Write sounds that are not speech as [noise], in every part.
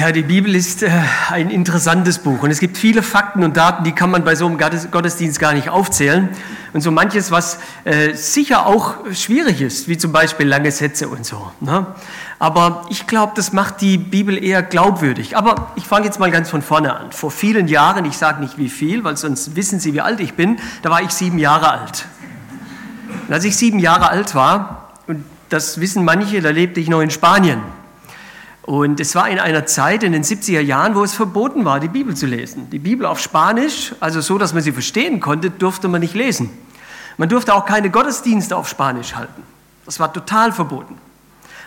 Ja, die Bibel ist äh, ein interessantes Buch und es gibt viele Fakten und Daten, die kann man bei so einem Gottesdienst gar nicht aufzählen. Und so manches, was äh, sicher auch schwierig ist, wie zum Beispiel lange Sätze und so. Ne? Aber ich glaube, das macht die Bibel eher glaubwürdig. Aber ich fange jetzt mal ganz von vorne an. Vor vielen Jahren, ich sage nicht wie viel, weil sonst wissen Sie, wie alt ich bin, da war ich sieben Jahre alt. Und als ich sieben Jahre alt war, und das wissen manche, da lebte ich noch in Spanien. Und es war in einer Zeit in den 70er Jahren, wo es verboten war, die Bibel zu lesen. Die Bibel auf Spanisch, also so, dass man sie verstehen konnte, durfte man nicht lesen. Man durfte auch keine Gottesdienste auf Spanisch halten. Das war total verboten.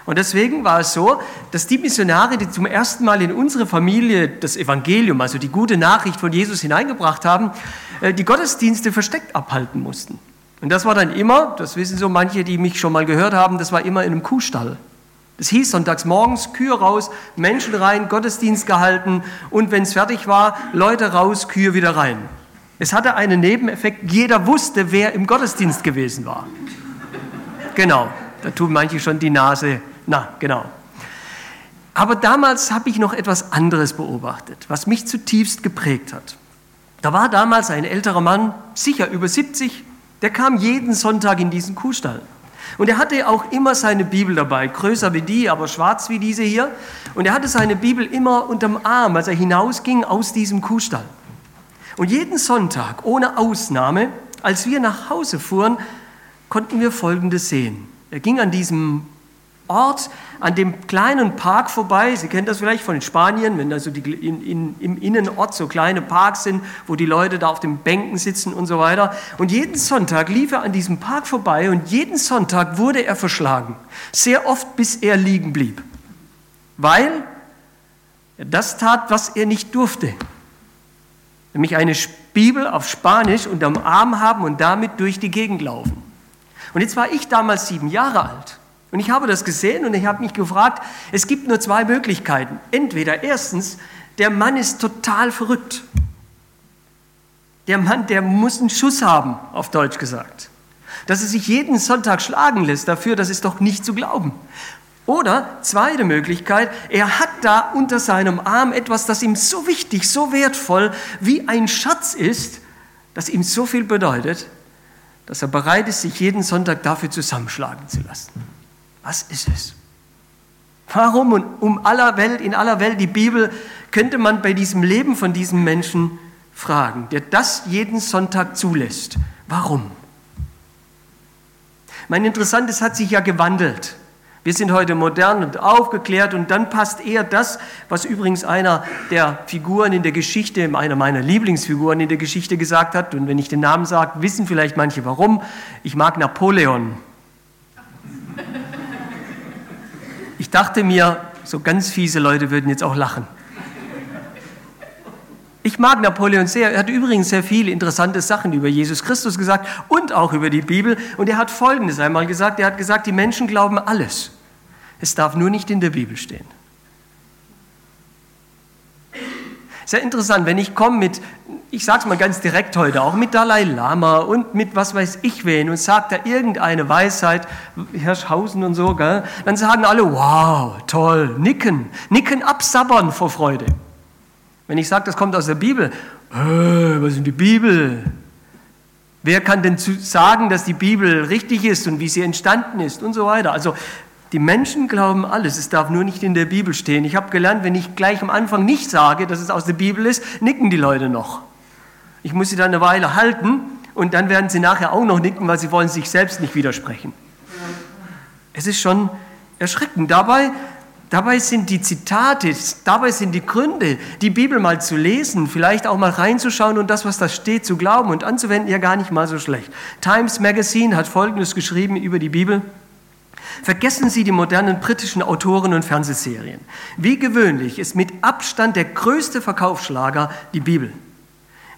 Und deswegen war es so, dass die Missionare, die zum ersten Mal in unsere Familie das Evangelium, also die gute Nachricht von Jesus hineingebracht haben, äh, die Gottesdienste versteckt abhalten mussten. Und das war dann immer, das wissen so manche, die mich schon mal gehört haben, das war immer in einem Kuhstall. Es hieß sonntags morgens, Kühe raus, Menschen rein, Gottesdienst gehalten und wenn es fertig war, Leute raus, Kühe wieder rein. Es hatte einen Nebeneffekt, jeder wusste, wer im Gottesdienst gewesen war. Genau, da tun manche schon die Nase, na, genau. Aber damals habe ich noch etwas anderes beobachtet, was mich zutiefst geprägt hat. Da war damals ein älterer Mann, sicher über 70, der kam jeden Sonntag in diesen Kuhstall. Und er hatte auch immer seine Bibel dabei, größer wie die, aber schwarz wie diese hier. Und er hatte seine Bibel immer unterm Arm, als er hinausging aus diesem Kuhstall. Und jeden Sonntag, ohne Ausnahme, als wir nach Hause fuhren, konnten wir Folgendes sehen. Er ging an diesem Ort, an dem kleinen Park vorbei. Sie kennen das vielleicht von Spanien, wenn also die, in, in, im Innenort so kleine Parks sind, wo die Leute da auf den Bänken sitzen und so weiter. Und jeden Sonntag lief er an diesem Park vorbei und jeden Sonntag wurde er verschlagen. Sehr oft, bis er liegen blieb. Weil er das tat, was er nicht durfte. Nämlich eine Bibel auf Spanisch unterm Arm haben und damit durch die Gegend laufen. Und jetzt war ich damals sieben Jahre alt. Und ich habe das gesehen und ich habe mich gefragt, es gibt nur zwei Möglichkeiten. Entweder erstens, der Mann ist total verrückt. Der Mann, der muss einen Schuss haben, auf Deutsch gesagt. Dass er sich jeden Sonntag schlagen lässt dafür, das ist doch nicht zu glauben. Oder zweite Möglichkeit, er hat da unter seinem Arm etwas, das ihm so wichtig, so wertvoll wie ein Schatz ist, das ihm so viel bedeutet, dass er bereit ist, sich jeden Sonntag dafür zusammenschlagen zu lassen. Was ist es? Warum und um aller Welt, in aller Welt die Bibel könnte man bei diesem Leben von diesem Menschen fragen, der das jeden Sonntag zulässt. Warum? Mein Interessantes hat sich ja gewandelt. Wir sind heute modern und aufgeklärt und dann passt eher das, was übrigens einer der Figuren in der Geschichte, einer meiner Lieblingsfiguren in der Geschichte gesagt hat. Und wenn ich den Namen sage, wissen vielleicht manche warum. Ich mag Napoleon. Ich dachte mir, so ganz fiese Leute würden jetzt auch lachen. Ich mag Napoleon sehr. Er hat übrigens sehr viele interessante Sachen über Jesus Christus gesagt und auch über die Bibel. Und er hat Folgendes einmal gesagt. Er hat gesagt, die Menschen glauben alles. Es darf nur nicht in der Bibel stehen. Sehr interessant, wenn ich komme mit ich sage es mal ganz direkt heute, auch mit Dalai Lama und mit was weiß ich wen und sagt da irgendeine Weisheit, Hirschhausen und so, gell, dann sagen alle, wow, toll, nicken, nicken absabbern vor Freude. Wenn ich sage, das kommt aus der Bibel, äh, was ist denn die Bibel? Wer kann denn sagen, dass die Bibel richtig ist und wie sie entstanden ist und so weiter? Also die Menschen glauben alles, es darf nur nicht in der Bibel stehen. Ich habe gelernt, wenn ich gleich am Anfang nicht sage, dass es aus der Bibel ist, nicken die Leute noch. Ich muss sie dann eine Weile halten und dann werden sie nachher auch noch nicken, weil sie wollen sich selbst nicht widersprechen. Es ist schon erschreckend. Dabei, dabei sind die Zitate, dabei sind die Gründe, die Bibel mal zu lesen, vielleicht auch mal reinzuschauen und das, was da steht, zu glauben und anzuwenden, ja gar nicht mal so schlecht. Times Magazine hat Folgendes geschrieben über die Bibel. Vergessen Sie die modernen britischen Autoren und Fernsehserien. Wie gewöhnlich ist mit Abstand der größte Verkaufsschlager die Bibel.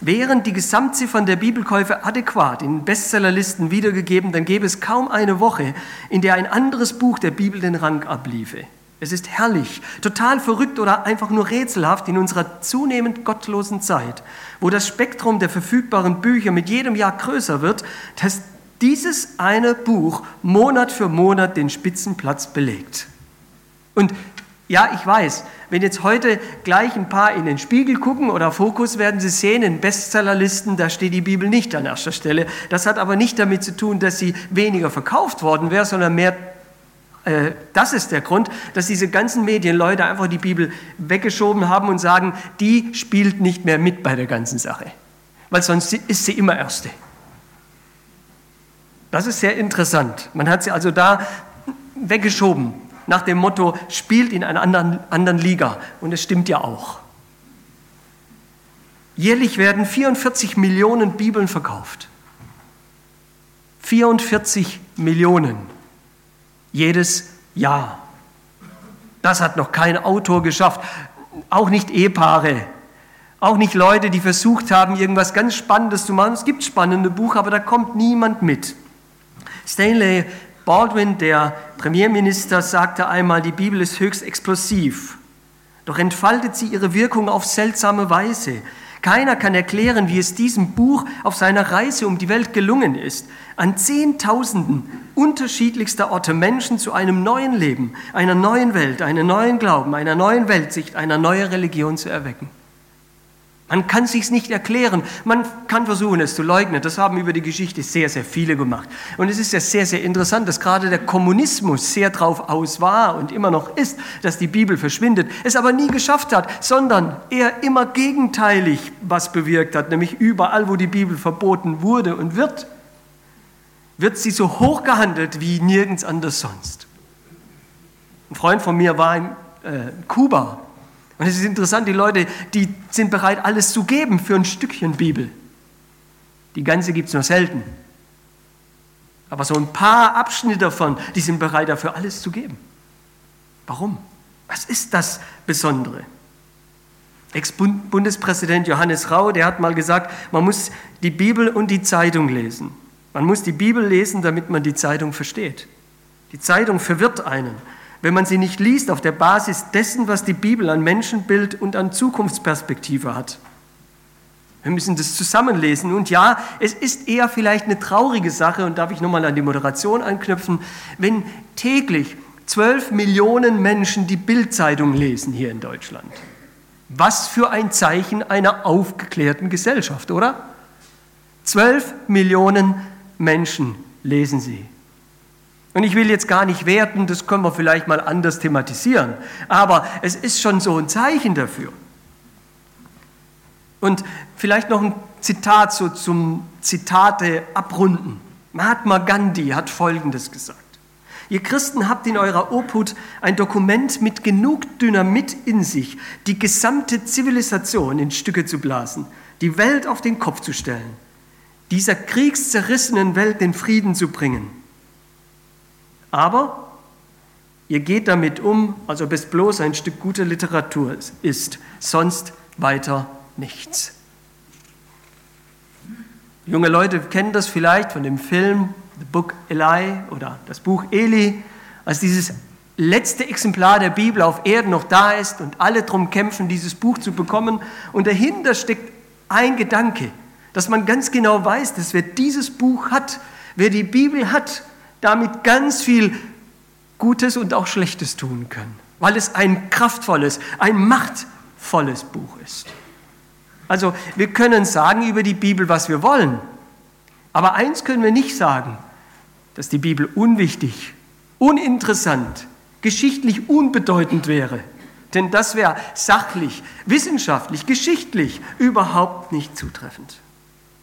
Wären die Gesamtziffern der Bibelkäufe adäquat in Bestsellerlisten wiedergegeben, dann gäbe es kaum eine Woche, in der ein anderes Buch der Bibel den Rang abliefe. Es ist herrlich, total verrückt oder einfach nur rätselhaft in unserer zunehmend gottlosen Zeit, wo das Spektrum der verfügbaren Bücher mit jedem Jahr größer wird, dass dieses eine Buch Monat für Monat den Spitzenplatz belegt. Und Ja, ich weiß. Wenn jetzt heute gleich ein paar in den Spiegel gucken oder Fokus, werden Sie sehen, in Bestsellerlisten, da steht die Bibel nicht an erster Stelle. Das hat aber nicht damit zu tun, dass sie weniger verkauft worden wäre, sondern mehr, äh, das ist der Grund, dass diese ganzen Medienleute einfach die Bibel weggeschoben haben und sagen, die spielt nicht mehr mit bei der ganzen Sache. Weil sonst ist sie immer Erste. Das ist sehr interessant. Man hat sie also da weggeschoben nach dem Motto, spielt in einer anderen, anderen Liga. Und es stimmt ja auch. Jährlich werden 44 Millionen Bibeln verkauft. 44 Millionen jedes Jahr. Das hat noch kein Autor geschafft, auch nicht Ehepaare, auch nicht Leute, die versucht haben, irgendwas ganz Spannendes zu machen. Es gibt spannende Buch, aber da kommt niemand mit. Stanley Baldwin, der Premierminister, sagte einmal, die Bibel ist höchst explosiv, doch entfaltet sie ihre Wirkung auf seltsame Weise. Keiner kann erklären, wie es diesem Buch auf seiner Reise um die Welt gelungen ist, an Zehntausenden unterschiedlichster Orte Menschen zu einem neuen Leben, einer neuen Welt, einem neuen Glauben, einer neuen Weltsicht, einer neuen Religion zu erwecken. Man kann sich's nicht erklären. Man kann versuchen, es zu leugnen. Das haben über die Geschichte sehr, sehr viele gemacht. Und es ist ja sehr, sehr interessant, dass gerade der Kommunismus sehr drauf aus war und immer noch ist, dass die Bibel verschwindet, es aber nie geschafft hat, sondern er immer gegenteilig was bewirkt hat, nämlich überall, wo die Bibel verboten wurde und wird, wird sie so hoch gehandelt wie nirgends anders sonst. Ein Freund von mir war in äh, Kuba und es ist interessant, die Leute, die sind bereit, alles zu geben für ein Stückchen Bibel. Die ganze gibt es nur selten. Aber so ein paar Abschnitte davon, die sind bereit dafür, alles zu geben. Warum? Was ist das Besondere? Ex-Bundespräsident Johannes Rau, der hat mal gesagt, man muss die Bibel und die Zeitung lesen. Man muss die Bibel lesen, damit man die Zeitung versteht. Die Zeitung verwirrt einen wenn man sie nicht liest auf der Basis dessen, was die Bibel an Menschenbild und an Zukunftsperspektive hat. Wir müssen das zusammenlesen. Und ja, es ist eher vielleicht eine traurige Sache, und darf ich nochmal an die Moderation anknüpfen, wenn täglich zwölf Millionen Menschen die Bildzeitung lesen hier in Deutschland. Was für ein Zeichen einer aufgeklärten Gesellschaft, oder? Zwölf Millionen Menschen lesen sie. Und ich will jetzt gar nicht werten, das können wir vielleicht mal anders thematisieren, aber es ist schon so ein Zeichen dafür. Und vielleicht noch ein Zitat so zum Zitate abrunden. Mahatma Gandhi hat Folgendes gesagt. Ihr Christen habt in eurer Obhut ein Dokument mit genug Dynamit in sich, die gesamte Zivilisation in Stücke zu blasen, die Welt auf den Kopf zu stellen, dieser kriegszerrissenen Welt den Frieden zu bringen aber ihr geht damit um, als ob es bloß ein Stück gute Literatur ist, sonst weiter nichts. Junge Leute kennen das vielleicht von dem Film The Book Eli oder das Buch Eli, als dieses letzte Exemplar der Bibel auf Erden noch da ist und alle darum kämpfen, dieses Buch zu bekommen. Und dahinter steckt ein Gedanke, dass man ganz genau weiß, dass wer dieses Buch hat, wer die Bibel hat, damit ganz viel Gutes und auch Schlechtes tun können, weil es ein kraftvolles, ein machtvolles Buch ist. Also wir können sagen über die Bibel, was wir wollen, aber eins können wir nicht sagen, dass die Bibel unwichtig, uninteressant, geschichtlich unbedeutend wäre. Denn das wäre sachlich, wissenschaftlich, geschichtlich überhaupt nicht zutreffend.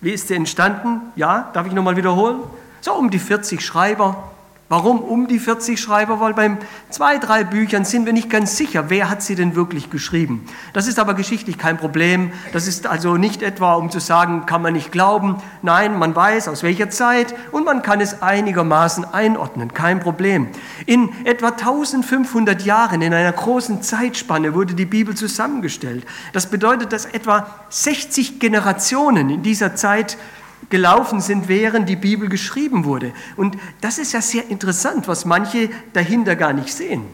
Wie ist sie entstanden? Ja, darf ich nochmal wiederholen? So um die 40 Schreiber. Warum um die 40 Schreiber? Weil beim zwei, drei Büchern sind wir nicht ganz sicher, wer hat sie denn wirklich geschrieben. Das ist aber geschichtlich kein Problem. Das ist also nicht etwa, um zu sagen, kann man nicht glauben. Nein, man weiß, aus welcher Zeit und man kann es einigermaßen einordnen. Kein Problem. In etwa 1500 Jahren, in einer großen Zeitspanne, wurde die Bibel zusammengestellt. Das bedeutet, dass etwa 60 Generationen in dieser Zeit gelaufen sind, während die Bibel geschrieben wurde. Und das ist ja sehr interessant, was manche dahinter gar nicht sehen.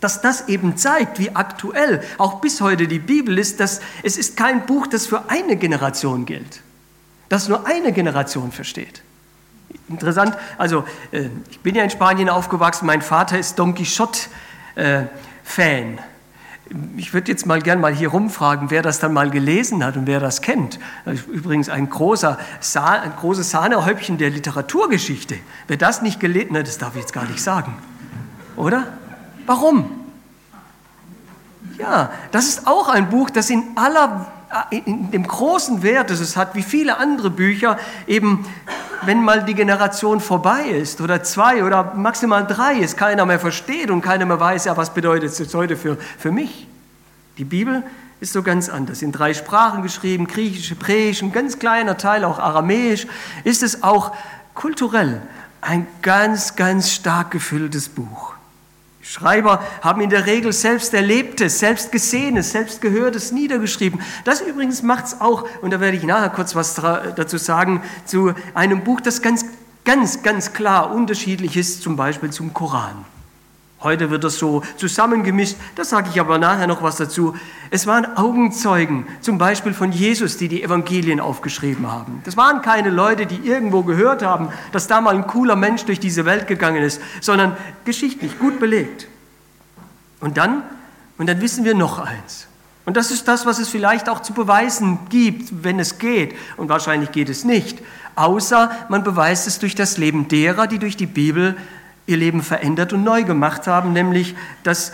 Dass das eben zeigt, wie aktuell auch bis heute die Bibel ist, dass es ist kein Buch, das für eine Generation gilt, das nur eine Generation versteht. Interessant, also äh, ich bin ja in Spanien aufgewachsen, mein Vater ist Don Quixote, äh. Ich würde jetzt mal gern mal hier rumfragen, wer das dann mal gelesen hat und wer das kennt. Übrigens ein, großer, ein großes Sahnehäubchen der Literaturgeschichte. Wer das nicht gelesen hat, das darf ich jetzt gar nicht sagen. Oder? Warum? Ja, das ist auch ein Buch, das in aller in dem großen Wert, das es hat, wie viele andere Bücher, eben wenn mal die Generation vorbei ist oder zwei oder maximal drei, es keiner mehr versteht und keiner mehr weiß, ja, was bedeutet es heute für, für mich? Die Bibel ist so ganz anders. In drei Sprachen geschrieben, griechisch, hebräisch, ein ganz kleiner Teil auch aramäisch, ist es auch kulturell ein ganz, ganz stark gefülltes Buch. Schreiber haben in der Regel selbst Erlebtes, selbst Gesehenes, selbst Gehörtes niedergeschrieben. Das übrigens macht es auch, und da werde ich nachher kurz was dazu sagen, zu einem Buch, das ganz, ganz, ganz klar unterschiedlich ist, zum Beispiel zum Koran. Heute wird das so zusammengemischt, da sage ich aber nachher noch was dazu. Es waren Augenzeugen, zum Beispiel von Jesus, die die Evangelien aufgeschrieben haben. Das waren keine Leute, die irgendwo gehört haben, dass da mal ein cooler Mensch durch diese Welt gegangen ist, sondern geschichtlich gut belegt. Und dann, und dann wissen wir noch eins. Und das ist das, was es vielleicht auch zu beweisen gibt, wenn es geht. Und wahrscheinlich geht es nicht. Außer man beweist es durch das Leben derer, die durch die Bibel ihr Leben verändert und neu gemacht haben, nämlich das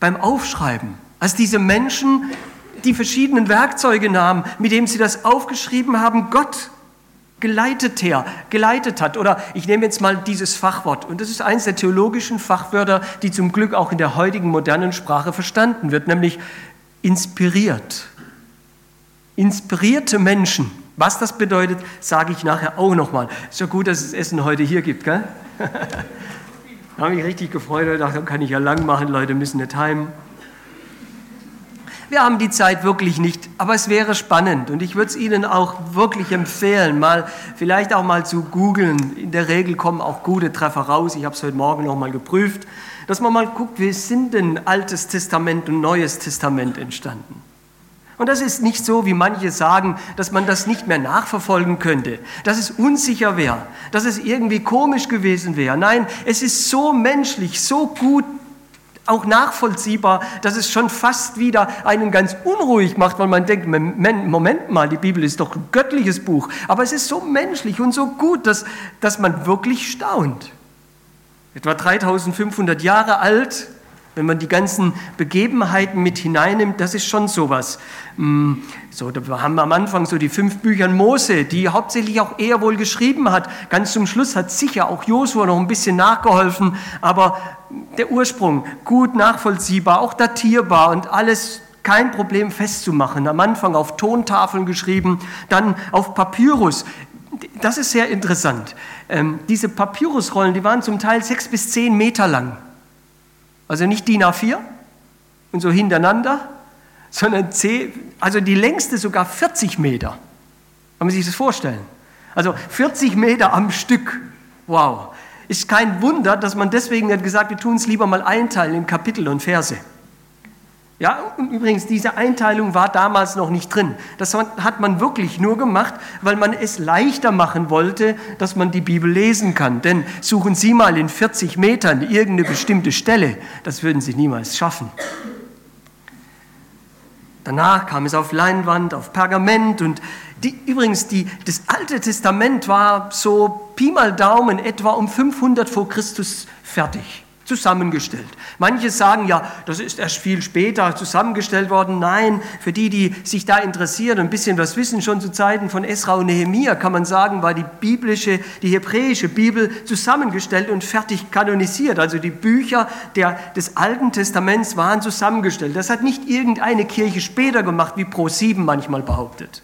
beim Aufschreiben. Als diese Menschen die verschiedenen Werkzeuge nahmen, mit denen sie das aufgeschrieben haben, Gott geleitet her, geleitet hat. Oder ich nehme jetzt mal dieses Fachwort. Und das ist eines der theologischen Fachwörter, die zum Glück auch in der heutigen modernen Sprache verstanden wird, nämlich inspiriert. Inspirierte Menschen. Was das bedeutet, sage ich nachher auch nochmal. Ist ja gut, dass es Essen heute hier gibt, gell? [laughs] Habe mich richtig gefreut und dachte, kann ich ja lang machen, Leute müssen nicht heim. Wir haben die Zeit wirklich nicht, aber es wäre spannend und ich würde es Ihnen auch wirklich empfehlen, mal vielleicht auch mal zu googeln. In der Regel kommen auch gute Treffer raus. Ich habe es heute Morgen noch mal geprüft, dass man mal guckt, wie sind denn Altes Testament und Neues Testament entstanden? Und das ist nicht so, wie manche sagen, dass man das nicht mehr nachverfolgen könnte, dass es unsicher wäre, dass es irgendwie komisch gewesen wäre. Nein, es ist so menschlich, so gut auch nachvollziehbar, dass es schon fast wieder einen ganz unruhig macht, weil man denkt, Moment mal, die Bibel ist doch ein göttliches Buch. Aber es ist so menschlich und so gut, dass, dass man wirklich staunt. Etwa 3500 Jahre alt, wenn man die ganzen Begebenheiten mit hineinnimmt, das ist schon sowas. Mm, so, da haben wir am Anfang so die fünf Bücher Mose, die hauptsächlich auch er wohl geschrieben hat. Ganz zum Schluss hat sicher auch Josua noch ein bisschen nachgeholfen, aber der Ursprung gut nachvollziehbar, auch datierbar und alles kein Problem festzumachen. Am Anfang auf Tontafeln geschrieben, dann auf Papyrus. Das ist sehr interessant. Ähm, diese Papyrusrollen, die waren zum Teil sechs bis zehn Meter lang. Also nicht DIN A4 und so hintereinander, sondern C, also die längste sogar 40 Meter. Kann man sich das vorstellen? Also 40 Meter am Stück. Wow. Ist kein Wunder, dass man deswegen hat gesagt, wir tun es lieber mal einteilen in Kapitel und Verse. Ja, übrigens, diese Einteilung war damals noch nicht drin. Das hat man wirklich nur gemacht, weil man es leichter machen wollte, dass man die Bibel lesen kann. Denn suchen Sie mal in 40 Metern irgendeine bestimmte Stelle, das würden Sie niemals schaffen. Danach kam es auf Leinwand, auf Pergament und die, übrigens, die, das Alte Testament war so Pi mal Daumen etwa um 500 vor Christus fertig zusammengestellt. Manche sagen ja, das ist erst viel später zusammengestellt worden. Nein, für die, die sich da interessieren und ein bisschen was wissen, schon zu Zeiten von Esra und Nehemia kann man sagen, war die biblische, die hebräische Bibel zusammengestellt und fertig kanonisiert. Also die Bücher der, des Alten Testaments waren zusammengestellt. Das hat nicht irgendeine Kirche später gemacht, wie Pro 7 manchmal behauptet.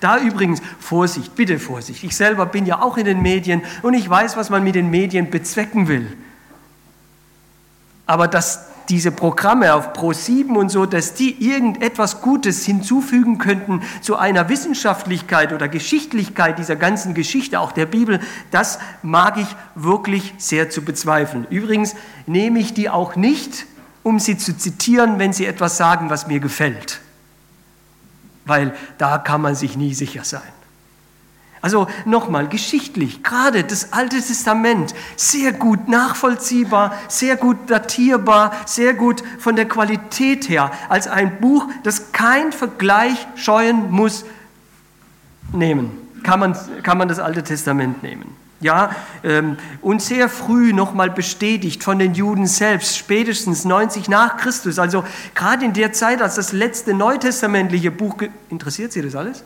Da übrigens Vorsicht, bitte Vorsicht. Ich selber bin ja auch in den Medien und ich weiß, was man mit den Medien bezwecken will. Aber dass diese Programme auf Pro7 und so, dass die irgendetwas Gutes hinzufügen könnten zu einer Wissenschaftlichkeit oder Geschichtlichkeit dieser ganzen Geschichte, auch der Bibel, das mag ich wirklich sehr zu bezweifeln. Übrigens nehme ich die auch nicht, um sie zu zitieren, wenn sie etwas sagen, was mir gefällt. Weil da kann man sich nie sicher sein. Also nochmal, geschichtlich, gerade das Alte Testament, sehr gut nachvollziehbar, sehr gut datierbar, sehr gut von der Qualität her, als ein Buch, das kein Vergleich scheuen muss, nehmen. Kann man, kann man das Alte Testament nehmen. Ja, ähm, und sehr früh nochmal bestätigt von den Juden selbst, spätestens 90 nach Christus, also gerade in der Zeit, als das letzte neutestamentliche Buch, interessiert Sie das alles?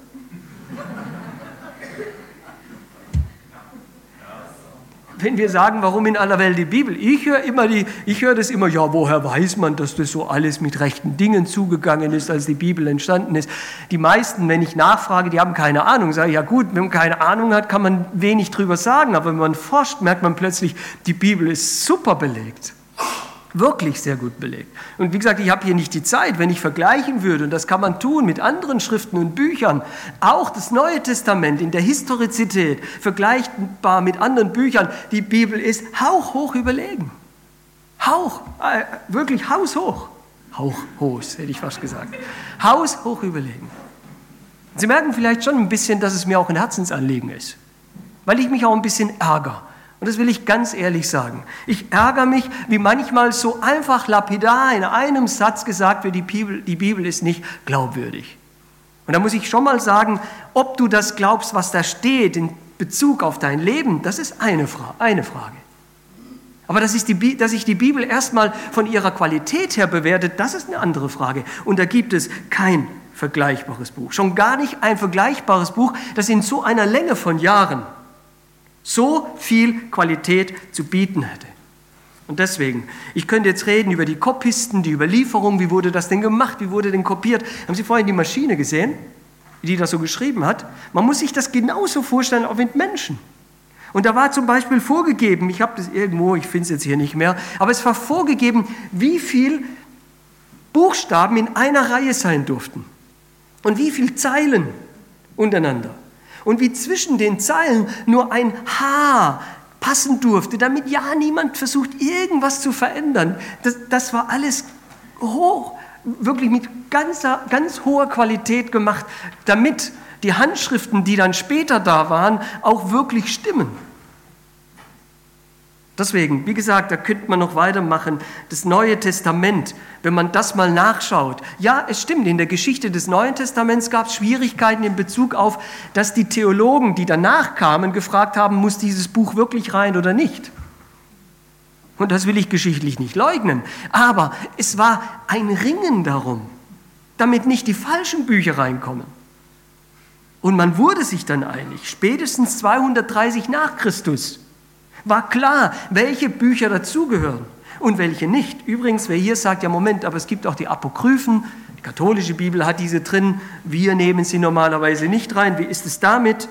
Wenn wir sagen, warum in aller Welt die Bibel? Ich höre immer die, ich höre das immer, ja, woher weiß man, dass das so alles mit rechten Dingen zugegangen ist, als die Bibel entstanden ist? Die meisten, wenn ich nachfrage, die haben keine Ahnung. Sage ich, ja gut, wenn man keine Ahnung hat, kann man wenig drüber sagen, aber wenn man forscht, merkt man plötzlich, die Bibel ist super belegt wirklich sehr gut belegt. Und wie gesagt, ich habe hier nicht die Zeit, wenn ich vergleichen würde, und das kann man tun mit anderen Schriften und Büchern, auch das Neue Testament in der Historizität, vergleichbar mit anderen Büchern, die Bibel ist hauchhoch überlegen. Hauch, äh, wirklich haushoch. Hauchhoch, hätte ich fast gesagt. Haushoch überlegen. Sie merken vielleicht schon ein bisschen, dass es mir auch ein Herzensanliegen ist, weil ich mich auch ein bisschen ärgere und das will ich ganz ehrlich sagen. Ich ärgere mich, wie manchmal so einfach lapidar in einem Satz gesagt wird, die Bibel, die Bibel ist nicht glaubwürdig. Und da muss ich schon mal sagen, ob du das glaubst, was da steht in Bezug auf dein Leben, das ist eine, Fra eine Frage. Aber dass, die, dass sich die Bibel erstmal von ihrer Qualität her bewertet, das ist eine andere Frage. Und da gibt es kein vergleichbares Buch. Schon gar nicht ein vergleichbares Buch, das in so einer Länge von Jahren so viel Qualität zu bieten hätte. Und deswegen, ich könnte jetzt reden über die Kopisten, die Überlieferung, wie wurde das denn gemacht, wie wurde denn kopiert. Haben Sie vorhin die Maschine gesehen, die das so geschrieben hat? Man muss sich das genauso vorstellen, auch mit Menschen. Und da war zum Beispiel vorgegeben, ich habe das irgendwo, ich finde es jetzt hier nicht mehr, aber es war vorgegeben, wie viel Buchstaben in einer Reihe sein durften und wie viele Zeilen untereinander und wie zwischen den Zeilen nur ein Haar passen durfte, damit ja niemand versucht, irgendwas zu verändern. Das, das war alles hoch, wirklich mit ganzer, ganz hoher Qualität gemacht, damit die Handschriften, die dann später da waren, auch wirklich stimmen. Deswegen, wie gesagt, da könnte man noch weitermachen. Das Neue Testament, wenn man das mal nachschaut. Ja, es stimmt, in der Geschichte des Neuen Testaments gab es Schwierigkeiten in Bezug auf, dass die Theologen, die danach kamen, gefragt haben, muss dieses Buch wirklich rein oder nicht. Und das will ich geschichtlich nicht leugnen. Aber es war ein Ringen darum, damit nicht die falschen Bücher reinkommen. Und man wurde sich dann einig, spätestens 230 nach Christus war klar, welche Bücher dazugehören und welche nicht. Übrigens, wer hier sagt, ja Moment, aber es gibt auch die Apokryphen, die katholische Bibel hat diese drin, wir nehmen sie normalerweise nicht rein. Wie ist es damit?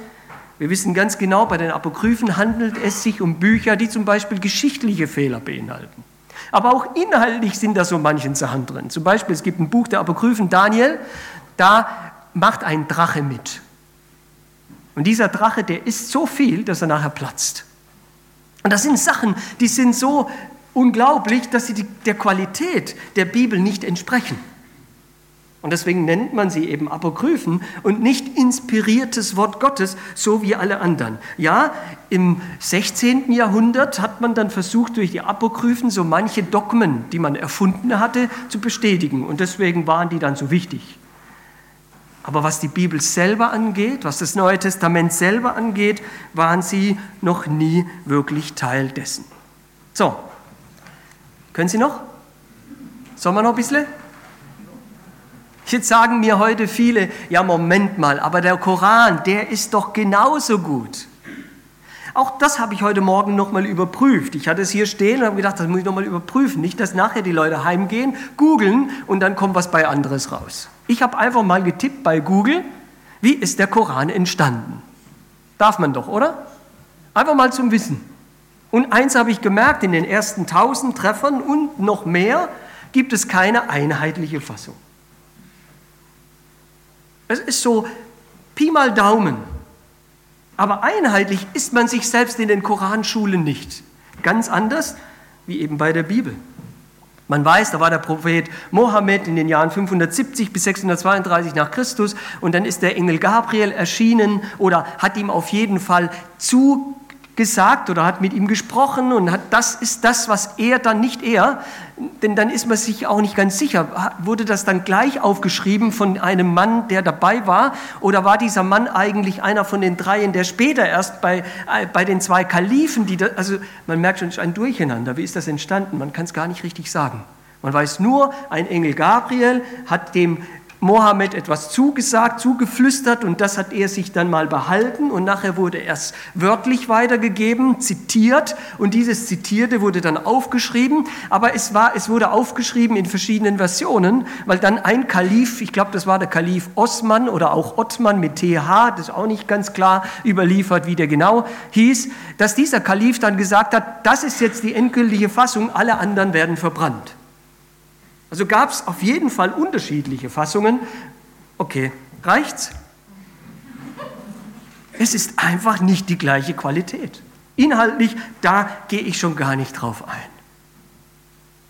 Wir wissen ganz genau, bei den Apokryphen handelt es sich um Bücher, die zum Beispiel geschichtliche Fehler beinhalten. Aber auch inhaltlich sind da so manchen Sachen drin. Zum Beispiel, es gibt ein Buch der Apokryphen, Daniel, da macht ein Drache mit. Und dieser Drache, der isst so viel, dass er nachher platzt. Und das sind Sachen, die sind so unglaublich, dass sie der Qualität der Bibel nicht entsprechen. Und deswegen nennt man sie eben Apokryphen und nicht inspiriertes Wort Gottes, so wie alle anderen. Ja, im 16. Jahrhundert hat man dann versucht, durch die Apokryphen so manche Dogmen, die man erfunden hatte, zu bestätigen. Und deswegen waren die dann so wichtig. Aber was die Bibel selber angeht, was das Neue Testament selber angeht, waren sie noch nie wirklich Teil dessen. So, können Sie noch? Sollen wir noch ein bisschen? Jetzt sagen mir heute viele, ja Moment mal, aber der Koran, der ist doch genauso gut. Auch das habe ich heute Morgen nochmal überprüft. Ich hatte es hier stehen und habe gedacht, das muss ich nochmal überprüfen. Nicht, dass nachher die Leute heimgehen, googeln und dann kommt was bei anderes raus. Ich habe einfach mal getippt bei Google, wie ist der Koran entstanden? Darf man doch, oder? Einfach mal zum Wissen. Und eins habe ich gemerkt, in den ersten tausend Treffern und noch mehr gibt es keine einheitliche Fassung. Es ist so Pi mal Daumen. Aber einheitlich ist man sich selbst in den Koranschulen nicht. Ganz anders wie eben bei der Bibel. Man weiß, da war der Prophet Mohammed in den Jahren 570 bis 632 nach Christus und dann ist der Engel Gabriel erschienen oder hat ihm auf jeden Fall zugesagt oder hat mit ihm gesprochen und hat, das ist das, was er dann nicht er, denn dann ist man sich auch nicht ganz sicher, wurde das dann gleich aufgeschrieben von einem Mann, der dabei war oder war dieser Mann eigentlich einer von den dreien, der später erst bei, äh, bei den zwei Kalifen, die da, also man merkt schon, es ist ein Durcheinander, wie ist das entstanden? Man kann es gar nicht richtig sagen. Man weiß nur, ein Engel Gabriel hat dem Mohammed etwas zugesagt, zugeflüstert und das hat er sich dann mal behalten und nachher wurde es wörtlich weitergegeben, zitiert und dieses Zitierte wurde dann aufgeschrieben, aber es, war, es wurde aufgeschrieben in verschiedenen Versionen, weil dann ein Kalif, ich glaube das war der Kalif Osman oder auch Ottman mit TH, das ist auch nicht ganz klar überliefert, wie der genau hieß, dass dieser Kalif dann gesagt hat, das ist jetzt die endgültige Fassung, alle anderen werden verbrannt. Also gab es auf jeden Fall unterschiedliche Fassungen. Okay, reicht's? Es ist einfach nicht die gleiche Qualität. Inhaltlich, da gehe ich schon gar nicht drauf ein.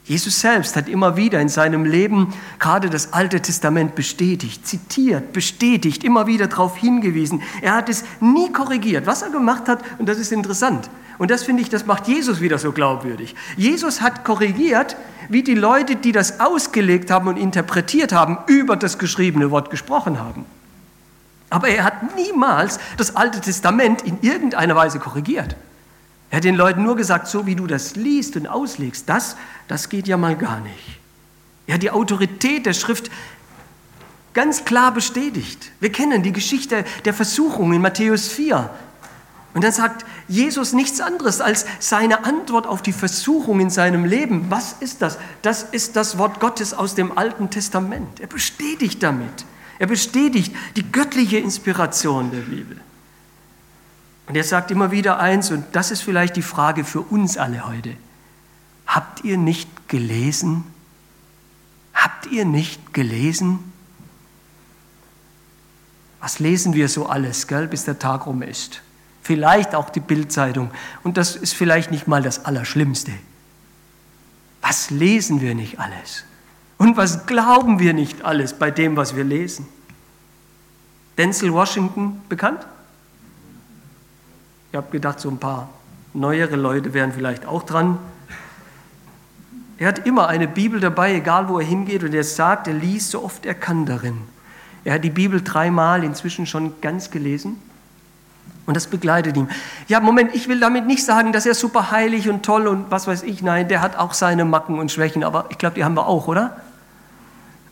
Jesus selbst hat immer wieder in seinem Leben gerade das Alte Testament bestätigt, zitiert, bestätigt, immer wieder darauf hingewiesen. Er hat es nie korrigiert. Was er gemacht hat, und das ist interessant, und das finde ich, das macht Jesus wieder so glaubwürdig. Jesus hat korrigiert, wie die Leute, die das ausgelegt haben und interpretiert haben, über das geschriebene Wort gesprochen haben. Aber er hat niemals das Alte Testament in irgendeiner Weise korrigiert. Er hat den Leuten nur gesagt, so wie du das liest und auslegst, das, das geht ja mal gar nicht. Er hat die Autorität der Schrift ganz klar bestätigt. Wir kennen die Geschichte der Versuchung in Matthäus 4. Und dann sagt Jesus nichts anderes als seine Antwort auf die Versuchung in seinem Leben. Was ist das? Das ist das Wort Gottes aus dem Alten Testament. Er bestätigt damit. Er bestätigt die göttliche Inspiration der Bibel. Und er sagt immer wieder eins, und das ist vielleicht die Frage für uns alle heute. Habt ihr nicht gelesen? Habt ihr nicht gelesen? Was lesen wir so alles, gell, bis der Tag rum ist? vielleicht auch die Bildzeitung. Und das ist vielleicht nicht mal das Allerschlimmste. Was lesen wir nicht alles? Und was glauben wir nicht alles bei dem, was wir lesen? Denzel Washington bekannt? Ich habe gedacht, so ein paar neuere Leute wären vielleicht auch dran. Er hat immer eine Bibel dabei, egal wo er hingeht, und er sagt, er liest so oft er kann darin. Er hat die Bibel dreimal inzwischen schon ganz gelesen. Und das begleitet ihn. Ja, Moment, ich will damit nicht sagen, dass er super heilig und toll und was weiß ich. Nein, der hat auch seine Macken und Schwächen, aber ich glaube, die haben wir auch, oder?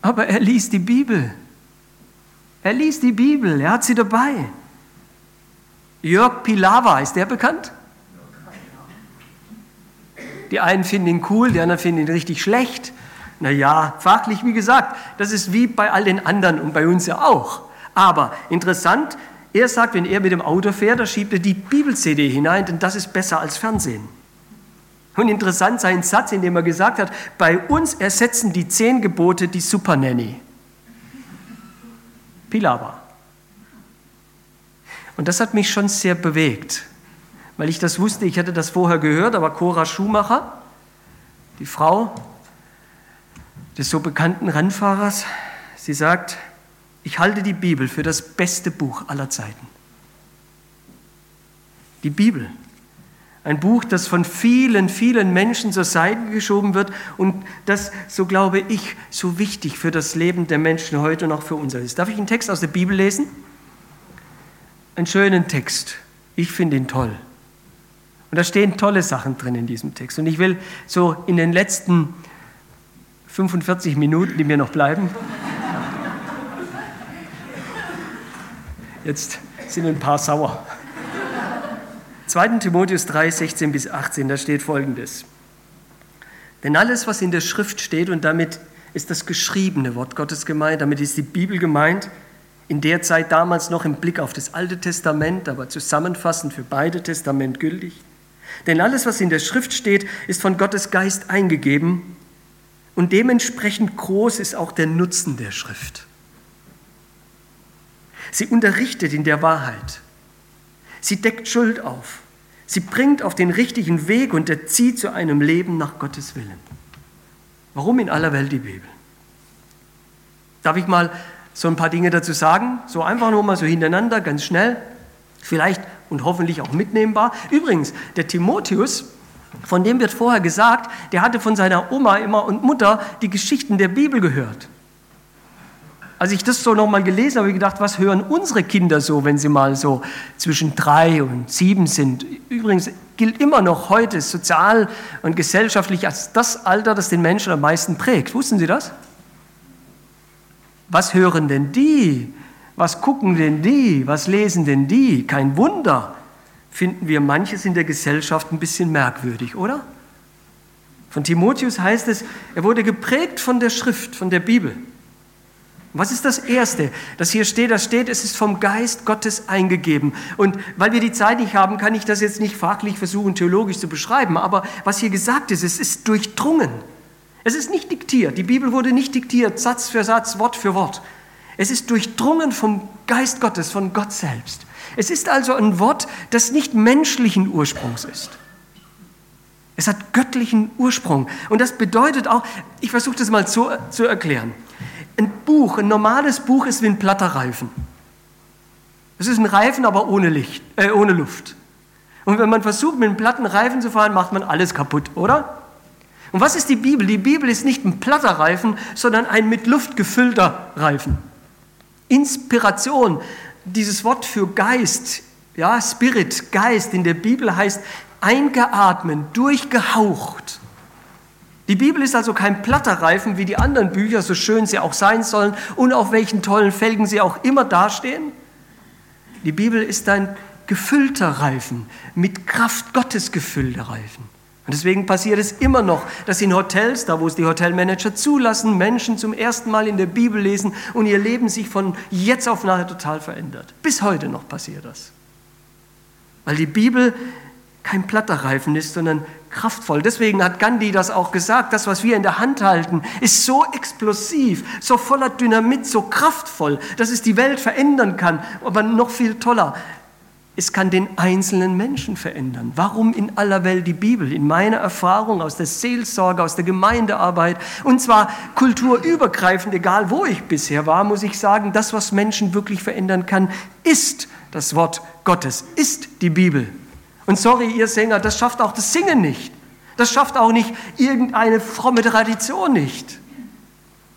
Aber er liest die Bibel. Er liest die Bibel, er hat sie dabei. Jörg Pilawa, ist der bekannt? Die einen finden ihn cool, die anderen finden ihn richtig schlecht. Naja, fachlich, wie gesagt, das ist wie bei all den anderen und bei uns ja auch. Aber interessant, er sagt, wenn er mit dem Auto fährt, da schiebt er die Bibel-CD hinein, denn das ist besser als Fernsehen. Und interessant sein Satz, in dem er gesagt hat, bei uns ersetzen die zehn Gebote die Supernanny. Pilava. Und das hat mich schon sehr bewegt, weil ich das wusste, ich hatte das vorher gehört, aber Cora Schumacher, die Frau des so bekannten Rennfahrers, sie sagt, ich halte die Bibel für das beste Buch aller Zeiten. Die Bibel. Ein Buch, das von vielen, vielen Menschen zur Seite geschoben wird und das, so glaube ich, so wichtig für das Leben der Menschen heute und auch für uns ist. Darf ich einen Text aus der Bibel lesen? Einen schönen Text. Ich finde ihn toll. Und da stehen tolle Sachen drin in diesem Text. Und ich will so in den letzten 45 Minuten, die mir noch bleiben, Jetzt sind ein paar sauer. 2. Timotheus 3, 16 bis 18, da steht folgendes. Denn alles, was in der Schrift steht, und damit ist das geschriebene Wort Gottes gemeint, damit ist die Bibel gemeint, in der Zeit damals noch im Blick auf das Alte Testament, aber zusammenfassend für beide Testament gültig. Denn alles, was in der Schrift steht, ist von Gottes Geist eingegeben und dementsprechend groß ist auch der Nutzen der Schrift. Sie unterrichtet in der Wahrheit. Sie deckt Schuld auf. Sie bringt auf den richtigen Weg und erzieht zu einem Leben nach Gottes Willen. Warum in aller Welt die Bibel? Darf ich mal so ein paar Dinge dazu sagen? So einfach nur mal so hintereinander, ganz schnell. Vielleicht und hoffentlich auch mitnehmbar. Übrigens, der Timotheus, von dem wird vorher gesagt, der hatte von seiner Oma immer und Mutter die Geschichten der Bibel gehört. Als ich das so nochmal gelesen habe, habe ich gedacht, was hören unsere Kinder so, wenn sie mal so zwischen drei und sieben sind? Übrigens gilt immer noch heute sozial und gesellschaftlich als das Alter, das den Menschen am meisten prägt. Wussten Sie das? Was hören denn die? Was gucken denn die? Was lesen denn die? Kein Wunder, finden wir manches in der Gesellschaft ein bisschen merkwürdig, oder? Von Timotheus heißt es, er wurde geprägt von der Schrift, von der Bibel. Was ist das Erste, das hier steht? Das steht, es ist vom Geist Gottes eingegeben. Und weil wir die Zeit nicht haben, kann ich das jetzt nicht fachlich versuchen, theologisch zu beschreiben. Aber was hier gesagt ist, es ist durchdrungen. Es ist nicht diktiert. Die Bibel wurde nicht diktiert, Satz für Satz, Wort für Wort. Es ist durchdrungen vom Geist Gottes, von Gott selbst. Es ist also ein Wort, das nicht menschlichen Ursprungs ist. Es hat göttlichen Ursprung. Und das bedeutet auch, ich versuche das mal so zu erklären. Ein Buch, ein normales Buch ist wie ein platter Reifen. Es ist ein Reifen, aber ohne, Licht, äh, ohne Luft. Und wenn man versucht, mit einem platten Reifen zu fahren, macht man alles kaputt, oder? Und was ist die Bibel? Die Bibel ist nicht ein platter Reifen, sondern ein mit Luft gefüllter Reifen. Inspiration, dieses Wort für Geist, ja, Spirit, Geist in der Bibel heißt eingeatmet, durchgehaucht. Die Bibel ist also kein platter Reifen wie die anderen Bücher, so schön sie auch sein sollen und auf welchen tollen Felgen sie auch immer dastehen. Die Bibel ist ein gefüllter Reifen, mit Kraft Gottes gefüllter Reifen. Und deswegen passiert es immer noch, dass in Hotels, da wo es die Hotelmanager zulassen, Menschen zum ersten Mal in der Bibel lesen und ihr Leben sich von jetzt auf nachher total verändert. Bis heute noch passiert das. Weil die Bibel kein platter Reifen ist, sondern kraftvoll. Deswegen hat Gandhi das auch gesagt, das, was wir in der Hand halten, ist so explosiv, so voller Dynamit, so kraftvoll, dass es die Welt verändern kann. Aber noch viel toller, es kann den einzelnen Menschen verändern. Warum in aller Welt die Bibel? In meiner Erfahrung aus der Seelsorge, aus der Gemeindearbeit und zwar kulturübergreifend, egal wo ich bisher war, muss ich sagen, das, was Menschen wirklich verändern kann, ist das Wort Gottes, ist die Bibel. Und sorry, ihr Sänger, das schafft auch das Singen nicht. Das schafft auch nicht irgendeine fromme Tradition nicht.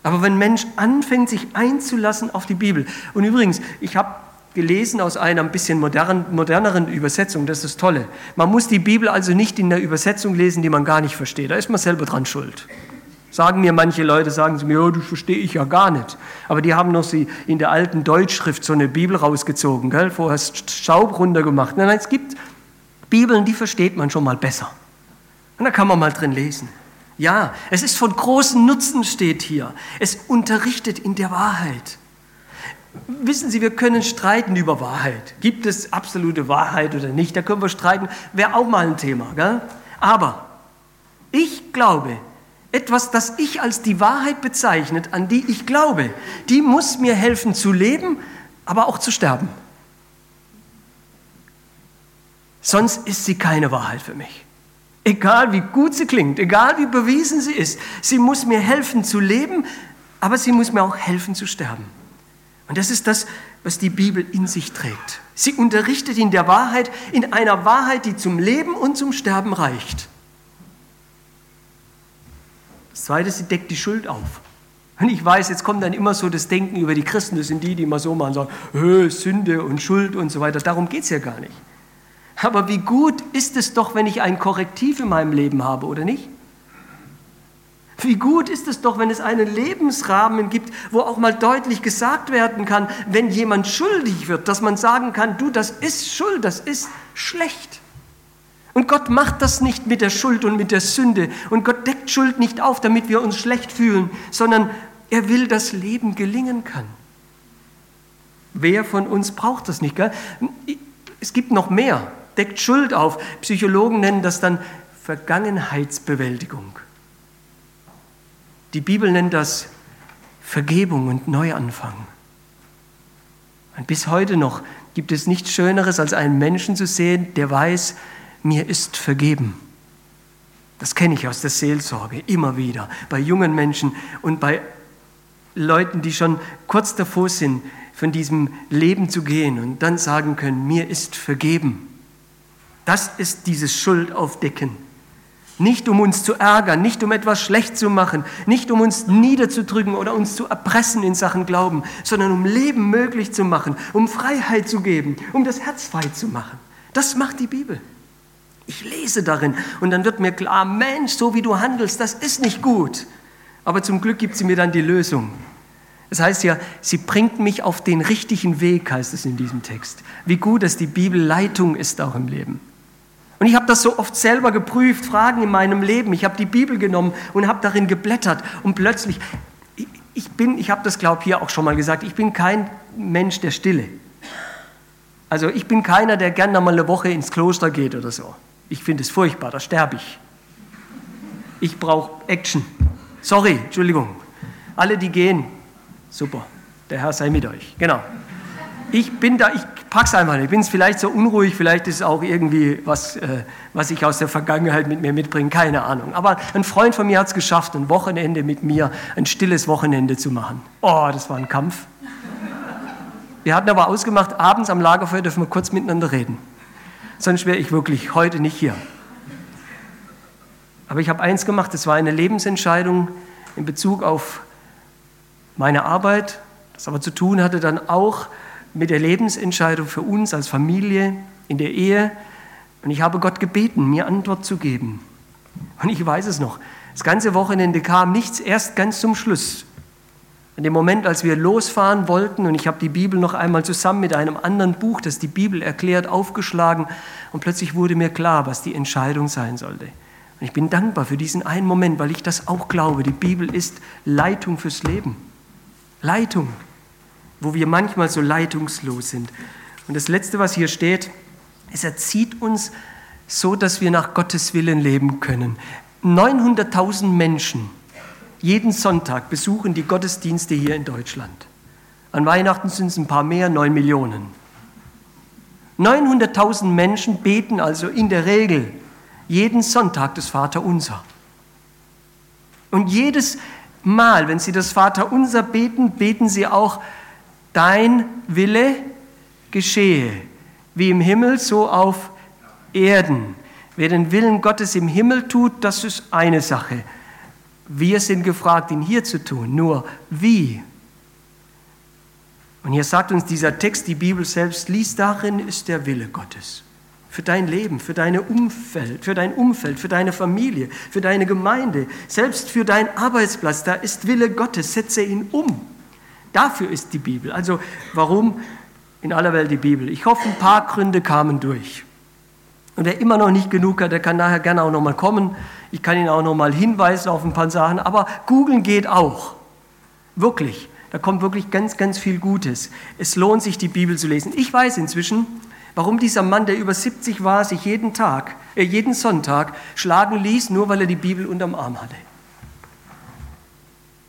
Aber wenn ein Mensch anfängt, sich einzulassen auf die Bibel, und übrigens, ich habe gelesen aus einer ein bisschen modern, moderneren Übersetzung. Das ist das Tolle. Man muss die Bibel also nicht in der Übersetzung lesen, die man gar nicht versteht. Da ist man selber dran schuld. Sagen mir manche Leute, sagen sie mir, oh, das verstehe ich ja gar nicht. Aber die haben noch sie in der alten Deutschschrift so eine Bibel rausgezogen, gell? vorher Staub runtergemacht. Nein, nein, es gibt Bibeln, die versteht man schon mal besser. Und da kann man mal drin lesen. Ja, es ist von großem Nutzen, steht hier. Es unterrichtet in der Wahrheit. Wissen Sie, wir können streiten über Wahrheit. Gibt es absolute Wahrheit oder nicht? Da können wir streiten. Wäre auch mal ein Thema. Gell? Aber ich glaube, etwas, das ich als die Wahrheit bezeichnet, an die ich glaube, die muss mir helfen zu leben, aber auch zu sterben. Sonst ist sie keine Wahrheit für mich. Egal wie gut sie klingt, egal wie bewiesen sie ist, sie muss mir helfen zu leben, aber sie muss mir auch helfen zu sterben. Und das ist das, was die Bibel in sich trägt. Sie unterrichtet in der Wahrheit, in einer Wahrheit, die zum Leben und zum Sterben reicht. Das Zweite, sie deckt die Schuld auf. Und ich weiß, jetzt kommt dann immer so das Denken über die Christen, das sind die, die immer so machen, sagen, Sünde und Schuld und so weiter. Darum geht es ja gar nicht. Aber wie gut ist es doch, wenn ich ein Korrektiv in meinem Leben habe, oder nicht? Wie gut ist es doch, wenn es einen Lebensrahmen gibt, wo auch mal deutlich gesagt werden kann, wenn jemand schuldig wird, dass man sagen kann, du, das ist Schuld, das ist schlecht. Und Gott macht das nicht mit der Schuld und mit der Sünde. Und Gott deckt Schuld nicht auf, damit wir uns schlecht fühlen, sondern er will, dass Leben gelingen kann. Wer von uns braucht das nicht? Gell? Es gibt noch mehr. Deckt Schuld auf. Psychologen nennen das dann Vergangenheitsbewältigung. Die Bibel nennt das Vergebung und Neuanfang. Und bis heute noch gibt es nichts Schöneres, als einen Menschen zu sehen, der weiß, mir ist vergeben. Das kenne ich aus der Seelsorge immer wieder, bei jungen Menschen und bei Leuten, die schon kurz davor sind, von diesem Leben zu gehen und dann sagen können, mir ist vergeben. Das ist dieses Schuldaufdecken. Nicht um uns zu ärgern, nicht um etwas schlecht zu machen, nicht um uns niederzudrücken oder uns zu erpressen in Sachen Glauben, sondern um Leben möglich zu machen, um Freiheit zu geben, um das Herz frei zu machen. Das macht die Bibel. Ich lese darin und dann wird mir klar, Mensch, so wie du handelst, das ist nicht gut. Aber zum Glück gibt sie mir dann die Lösung. Das heißt ja, sie bringt mich auf den richtigen Weg, heißt es in diesem Text. Wie gut, dass die Bibel Leitung ist auch im Leben. Und ich habe das so oft selber geprüft, Fragen in meinem Leben. Ich habe die Bibel genommen und habe darin geblättert und plötzlich, ich bin, ich habe das glaube ich hier auch schon mal gesagt, ich bin kein Mensch der Stille. Also ich bin keiner, der gerne mal eine Woche ins Kloster geht oder so. Ich finde es furchtbar, da sterbe ich. Ich brauche Action. Sorry, Entschuldigung. Alle, die gehen, Super. Der Herr sei mit euch. Genau. Ich bin da, ich pack's einfach nicht. Ich bin vielleicht so unruhig, vielleicht ist es auch irgendwie was, äh, was ich aus der Vergangenheit mit mir mitbringe, keine Ahnung. Aber ein Freund von mir hat es geschafft, ein Wochenende mit mir, ein stilles Wochenende zu machen. Oh, das war ein Kampf. Wir hatten aber ausgemacht, abends am Lagerfeuer dürfen wir kurz miteinander reden. Sonst wäre ich wirklich heute nicht hier. Aber ich habe eins gemacht, das war eine Lebensentscheidung in Bezug auf meine Arbeit, das aber zu tun hatte dann auch mit der Lebensentscheidung für uns als Familie in der Ehe. Und ich habe Gott gebeten, mir Antwort zu geben. Und ich weiß es noch. Das ganze Wochenende kam nichts erst ganz zum Schluss. In dem Moment, als wir losfahren wollten, und ich habe die Bibel noch einmal zusammen mit einem anderen Buch, das die Bibel erklärt, aufgeschlagen, und plötzlich wurde mir klar, was die Entscheidung sein sollte. Und ich bin dankbar für diesen einen Moment, weil ich das auch glaube. Die Bibel ist Leitung fürs Leben. Leitung, wo wir manchmal so leitungslos sind. Und das Letzte, was hier steht, es erzieht uns so, dass wir nach Gottes Willen leben können. 900.000 Menschen jeden Sonntag besuchen die Gottesdienste hier in Deutschland. An Weihnachten sind es ein paar mehr, 9 Millionen. 900.000 Menschen beten also in der Regel jeden Sonntag das Vaterunser. Und jedes Mal, wenn Sie das Vaterunser beten, beten Sie auch, dein Wille geschehe, wie im Himmel, so auf Erden. Wer den Willen Gottes im Himmel tut, das ist eine Sache. Wir sind gefragt, ihn hier zu tun. Nur wie? Und hier sagt uns dieser Text, die Bibel selbst liest, darin ist der Wille Gottes für dein Leben, für, deine Umfeld, für dein Umfeld, für deine Familie, für deine Gemeinde, selbst für deinen Arbeitsplatz. Da ist Wille Gottes, setze ihn um. Dafür ist die Bibel. Also warum in aller Welt die Bibel? Ich hoffe, ein paar Gründe kamen durch. Und wer immer noch nicht genug hat, der kann nachher gerne auch noch mal kommen. Ich kann ihn auch noch mal hinweisen auf ein paar Sachen. Aber googeln geht auch. Wirklich. Da kommt wirklich ganz, ganz viel Gutes. Es lohnt sich, die Bibel zu lesen. Ich weiß inzwischen, warum dieser Mann, der über 70 war, sich jeden Tag, äh, jeden Sonntag schlagen ließ, nur weil er die Bibel unterm Arm hatte.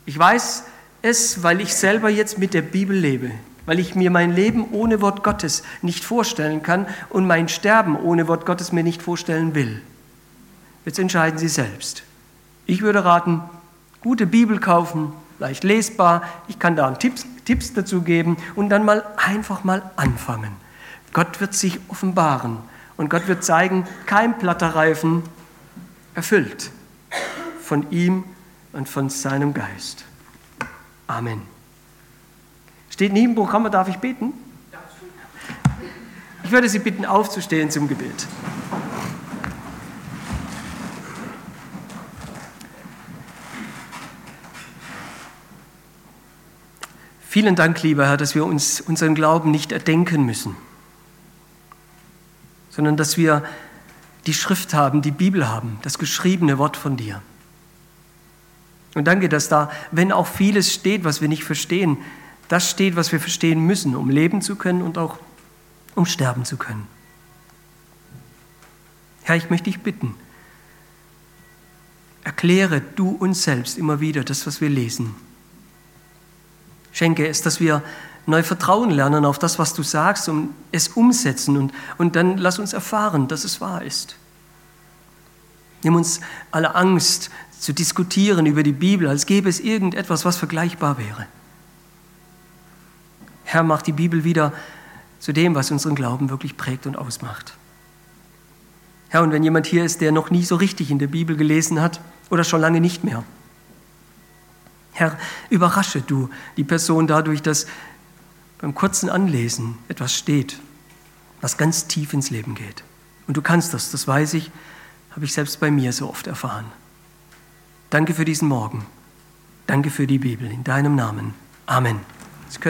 Ich weiß es, weil ich selber jetzt mit der Bibel lebe, weil ich mir mein Leben ohne Wort Gottes nicht vorstellen kann und mein Sterben ohne Wort Gottes mir nicht vorstellen will. Jetzt entscheiden Sie selbst. Ich würde raten, gute Bibel kaufen, leicht lesbar. Ich kann da Tipps, Tipps dazu geben und dann mal einfach mal anfangen. Gott wird sich offenbaren und Gott wird zeigen, kein platter Reifen erfüllt von ihm und von seinem Geist. Amen. Steht nie im Programm, darf ich beten? Ich würde Sie bitten, aufzustehen zum Gebet. Vielen Dank, lieber Herr, dass wir uns unseren Glauben nicht erdenken müssen sondern dass wir die Schrift haben, die Bibel haben, das geschriebene Wort von dir. Und danke, dass da, wenn auch vieles steht, was wir nicht verstehen, das steht, was wir verstehen müssen, um leben zu können und auch um sterben zu können. Herr, ich möchte dich bitten, erkläre du uns selbst immer wieder das, was wir lesen. Schenke es, dass wir neu vertrauen lernen auf das, was du sagst und es umsetzen und, und dann lass uns erfahren, dass es wahr ist. Nimm uns alle Angst zu diskutieren über die Bibel, als gäbe es irgendetwas, was vergleichbar wäre. Herr, mach die Bibel wieder zu dem, was unseren Glauben wirklich prägt und ausmacht. Herr, und wenn jemand hier ist, der noch nie so richtig in der Bibel gelesen hat oder schon lange nicht mehr, Herr, überrasche du die Person dadurch, dass beim kurzen Anlesen etwas steht, was ganz tief ins Leben geht. Und du kannst das, das weiß ich, habe ich selbst bei mir so oft erfahren. Danke für diesen Morgen. Danke für die Bibel. In deinem Namen. Amen.